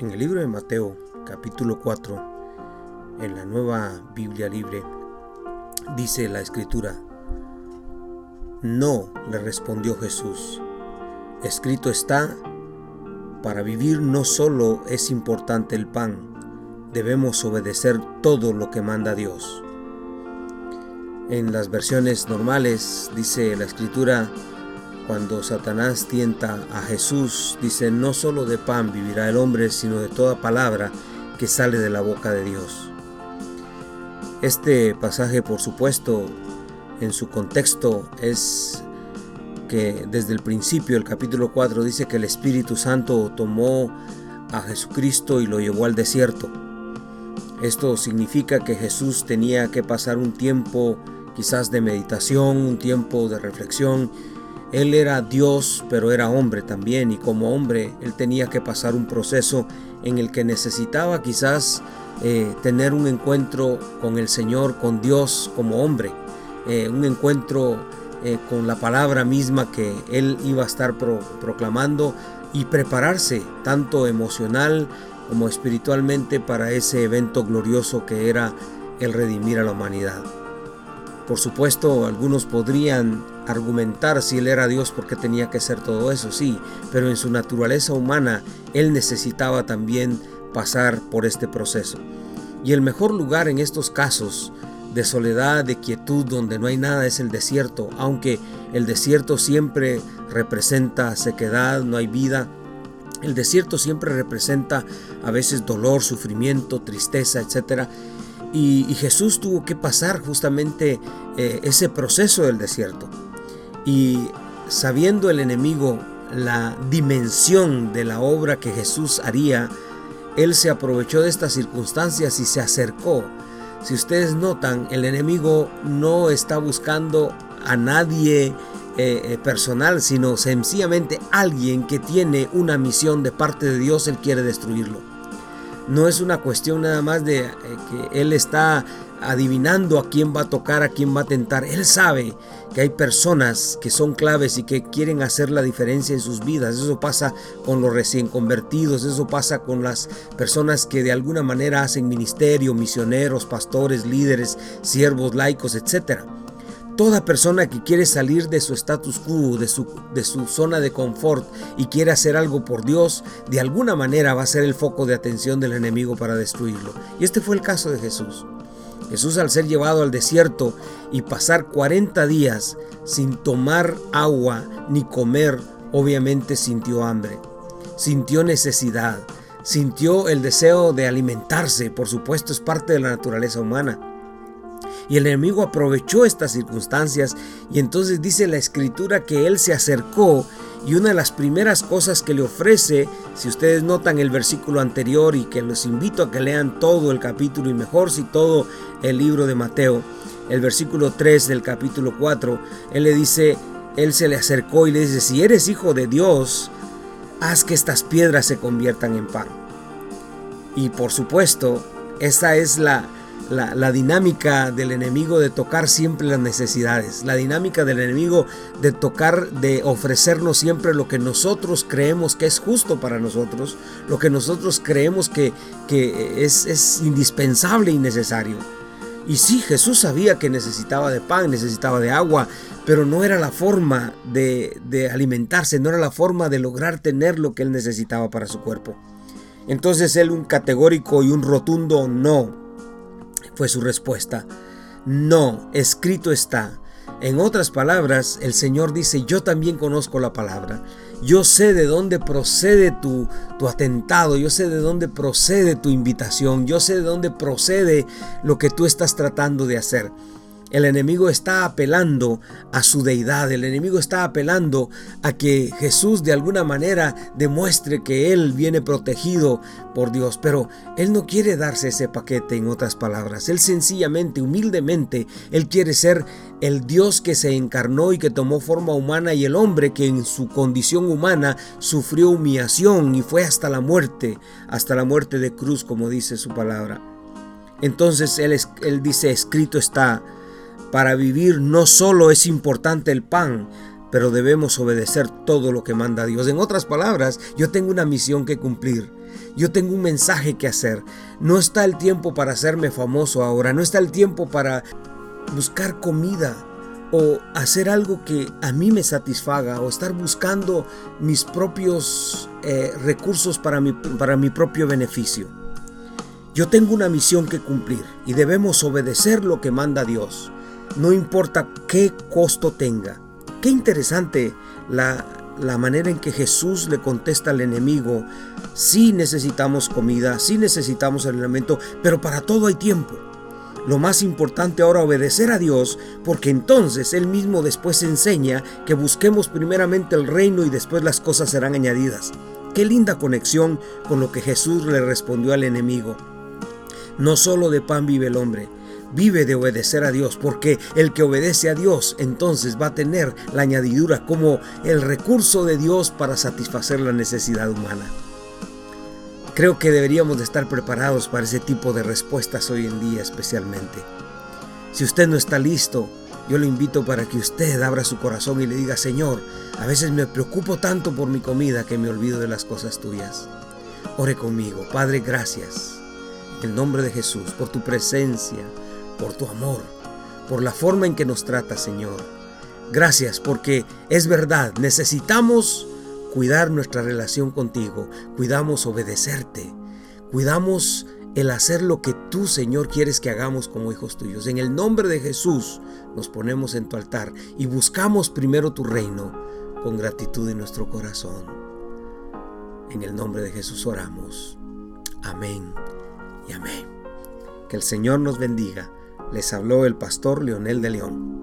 En el libro de Mateo, capítulo 4, en la nueva Biblia libre, dice la escritura, No, le respondió Jesús, escrito está, para vivir no solo es importante el pan, debemos obedecer todo lo que manda Dios. En las versiones normales dice la escritura, cuando Satanás tienta a Jesús, dice, no solo de pan vivirá el hombre, sino de toda palabra que sale de la boca de Dios. Este pasaje, por supuesto, en su contexto es que desde el principio, el capítulo 4, dice que el Espíritu Santo tomó a Jesucristo y lo llevó al desierto. Esto significa que Jesús tenía que pasar un tiempo quizás de meditación, un tiempo de reflexión él era Dios, pero era hombre también, y como hombre él tenía que pasar un proceso en el que necesitaba quizás eh, tener un encuentro con el Señor, con Dios como hombre, eh, un encuentro eh, con la palabra misma que él iba a estar proclamando y prepararse tanto emocional como espiritualmente para ese evento glorioso que era el redimir a la humanidad. Por supuesto, algunos podrían argumentar si él era Dios porque tenía que ser todo eso, sí, pero en su naturaleza humana él necesitaba también pasar por este proceso. Y el mejor lugar en estos casos de soledad, de quietud, donde no hay nada, es el desierto, aunque el desierto siempre representa sequedad, no hay vida. El desierto siempre representa a veces dolor, sufrimiento, tristeza, etc. Y, Jesús tuvo que pasar justamente eh, ese proceso del desierto. Y sabiendo el enemigo la dimensión de la obra que Jesús haría, él se aprovechó de estas circunstancias y se acercó. Si ustedes notan, el enemigo no está buscando a nadie eh, eh, personal, sino sencillamente alguien que tiene una misión de parte de Dios, él quiere destruirlo. No es una cuestión nada más de eh, que Él está adivinando a quién va a tocar, a quién va a tentar. Él sabe que hay personas que son claves y que quieren hacer la diferencia en sus vidas. Eso pasa con los recién convertidos, eso pasa con las personas que de alguna manera hacen ministerio, misioneros, pastores, líderes, siervos, laicos, etcétera. Toda persona que quiere salir de su status quo, de su, zona de confort y quiere hacer algo por Dios, de alguna manera va a ser el foco de atención del enemigo para destruirlo. Y este fue el caso de Jesús. Jesús al ser llevado al desierto y pasar 40 días sin tomar agua ni comer, obviamente sintió hambre, sintió necesidad, sintió el deseo de alimentarse, por supuesto es parte de la naturaleza humana. Y el enemigo aprovechó estas circunstancias y entonces dice la escritura que él se acercó y una de las primeras cosas que le ofrece, si ustedes notan el versículo anterior y que los invito a que lean todo el capítulo y mejor si todo el libro de Mateo, el versículo 3 del capítulo 4, él le dice, él se le acercó y le dice, si eres hijo de Dios, haz que estas piedras se conviertan en pan. Y por supuesto, esa es la, la, dinámica del enemigo de tocar siempre las necesidades, la dinámica del enemigo de tocar, de ofrecernos siempre lo que nosotros creemos que es justo para nosotros, lo que nosotros creemos que, que es, es indispensable y necesario. Y sí, Jesús sabía que necesitaba de pan, necesitaba de agua, pero no era la forma de, de alimentarse, no era la forma de lograr tener lo que él necesitaba para su cuerpo. Entonces él un categórico y un rotundo no fue su respuesta. No, escrito está. En otras palabras, el Señor dice, yo también conozco la palabra. Yo sé de dónde procede tu, tu, atentado, yo sé de dónde procede tu invitación, yo sé de dónde procede lo que tú estás tratando de hacer. El enemigo está apelando a su deidad, el enemigo está apelando a que Jesús de alguna manera demuestre que Él viene protegido por Dios, pero Él no quiere darse ese paquete en otras palabras, Él sencillamente, humildemente, Él quiere ser el Dios que se encarnó y que tomó forma humana y el hombre que en su condición humana sufrió humillación y fue hasta la muerte, hasta la muerte de cruz, como dice su palabra. Entonces Él, él dice, escrito está, para vivir no solo es importante el pan, pero debemos obedecer todo lo que manda Dios. En otras palabras, yo tengo una misión que cumplir. Yo tengo un mensaje que hacer. No está el tiempo para hacerme famoso ahora. No está el tiempo para buscar comida o hacer algo que a mí me satisfaga o estar buscando mis propios eh, recursos para mi, para mi propio beneficio. Yo tengo una misión que cumplir y debemos obedecer lo que manda Dios, no importa qué costo tenga. Qué interesante la, la manera en que Jesús le contesta al enemigo, sí necesitamos comida, sí necesitamos alimento, pero para todo hay tiempo. Lo más importante ahora obedecer a Dios, porque entonces Él mismo después enseña que busquemos primeramente el reino y después las cosas serán añadidas. Qué linda conexión con lo que Jesús le respondió al enemigo. No solo de pan vive el hombre, vive de obedecer a Dios, porque el que obedece a Dios entonces va a tener la añadidura como el recurso de Dios para satisfacer la necesidad humana. Creo que deberíamos de estar preparados para ese tipo de respuestas hoy en día especialmente. Si usted no está listo, yo le invito para que usted abra su corazón y le diga, Señor, a veces me preocupo tanto por mi comida que me olvido de las cosas tuyas. Ore conmigo, Padre, gracias. En el nombre de Jesús, por tu presencia, por tu amor, por la forma en que nos trata, Señor. Gracias porque es verdad, necesitamos cuidar nuestra relación contigo, cuidamos obedecerte, cuidamos el hacer lo que tú, Señor, quieres que hagamos como hijos tuyos. En el nombre de Jesús nos ponemos en tu altar y buscamos primero tu reino con gratitud en nuestro corazón. En el nombre de Jesús oramos. Amén y amén. Que el Señor nos bendiga. Les habló el pastor Leonel de León.